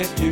get you.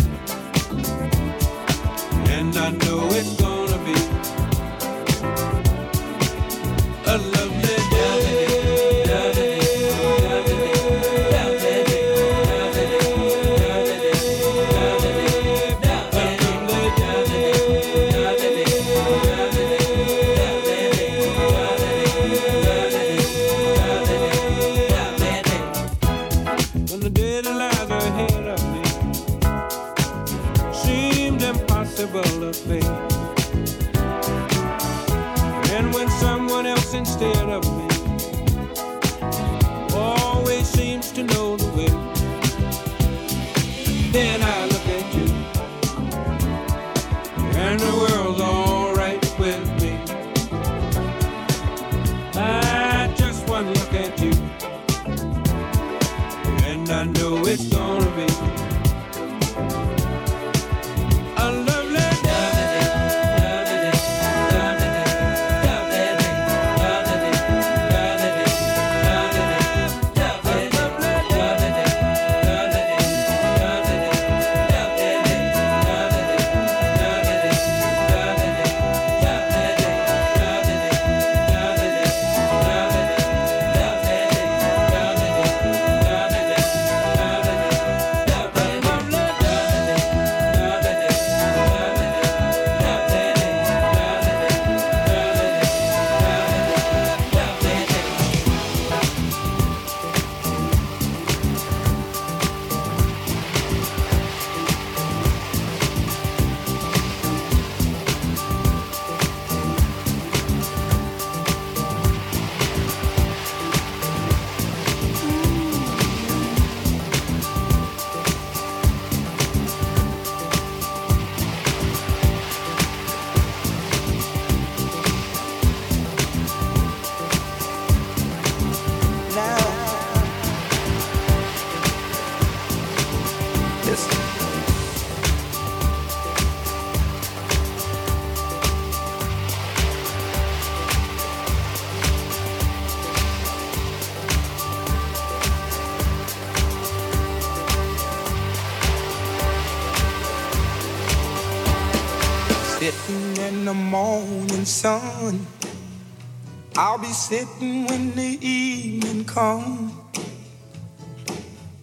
sitting when the evening comes,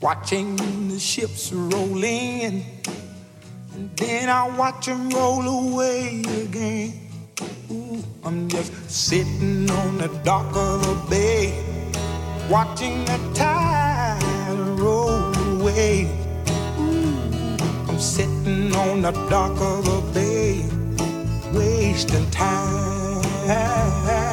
watching the ships roll in, and then I watch them roll away again. Ooh, I'm just sitting on the dock of the bay, watching the tide roll away. Ooh, I'm sitting on the dock of the bay, wasting time.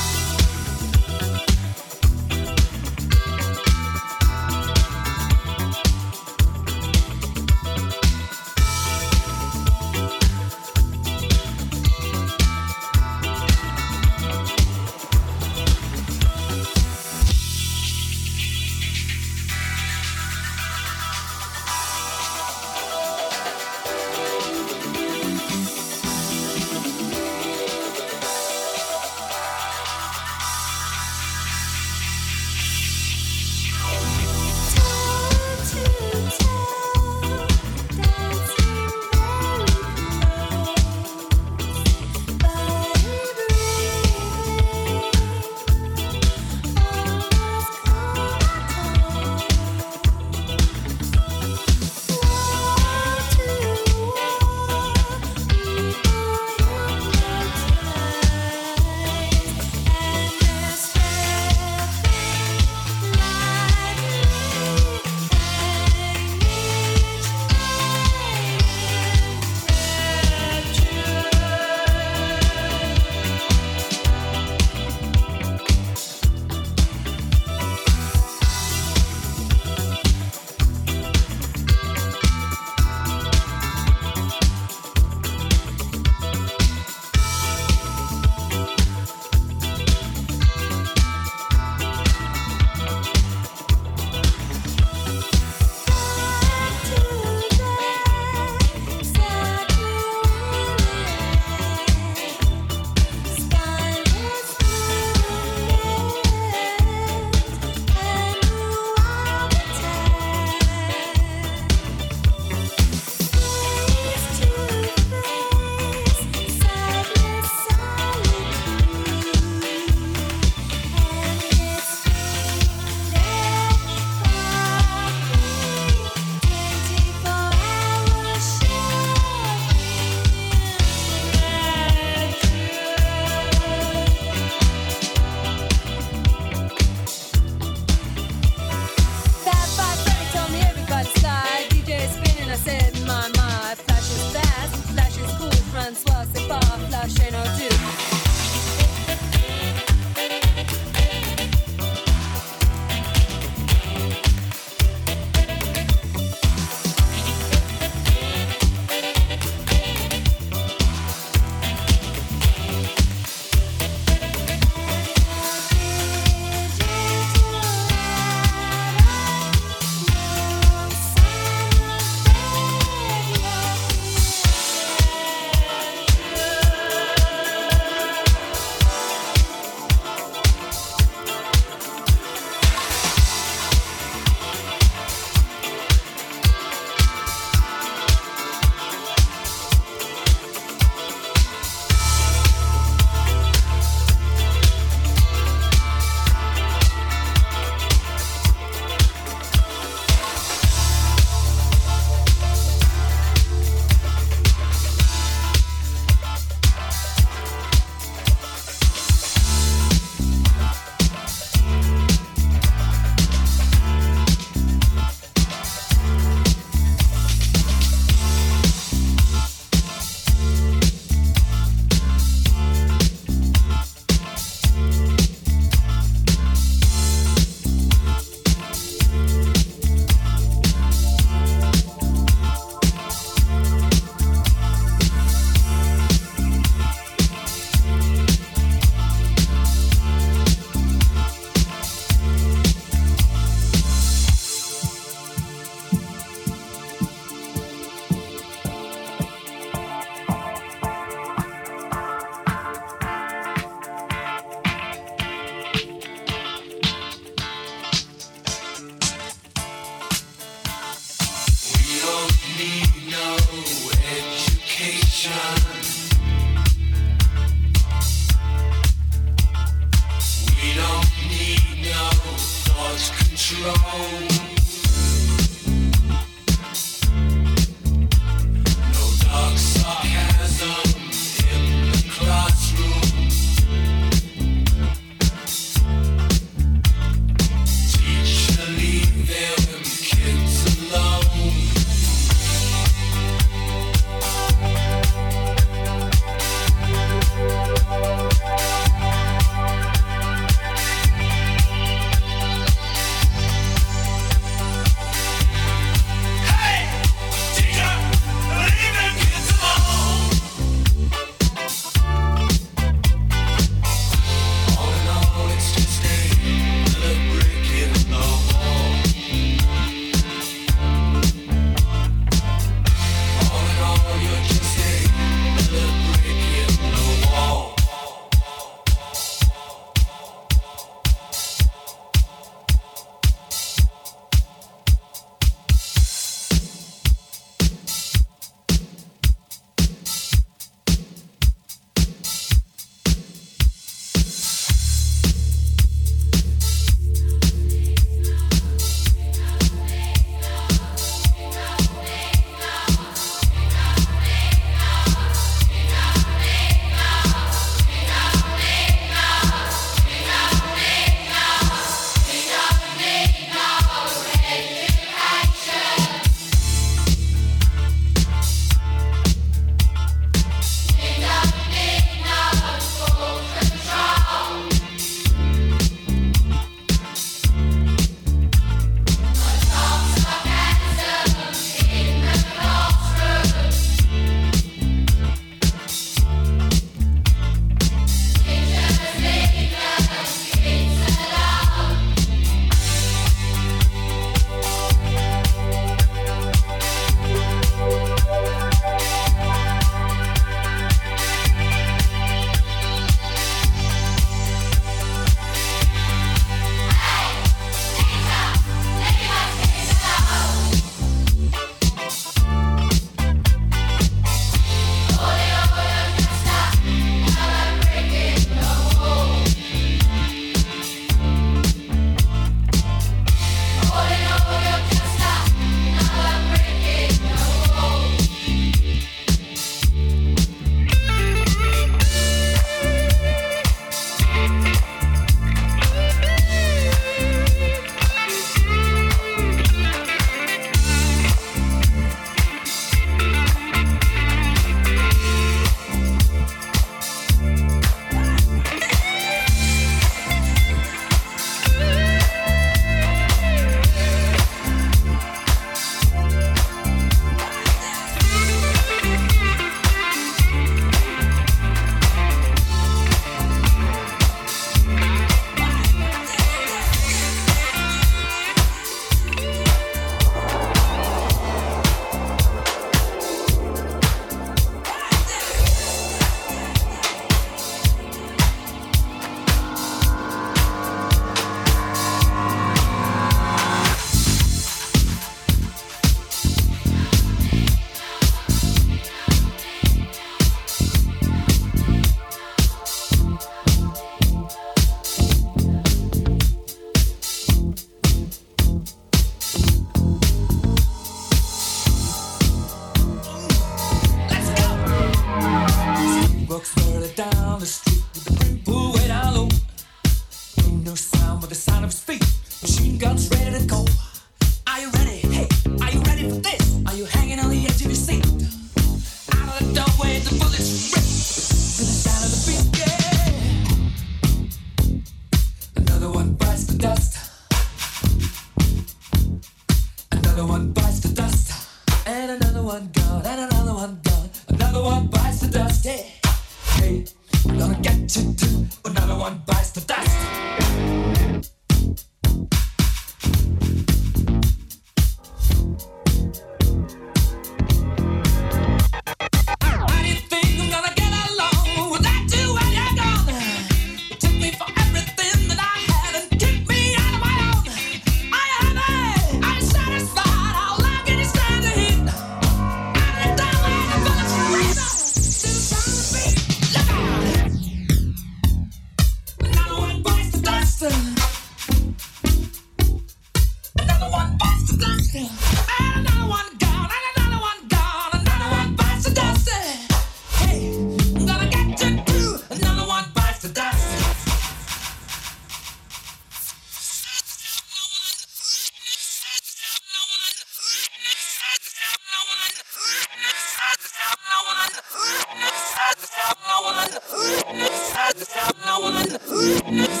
Yes.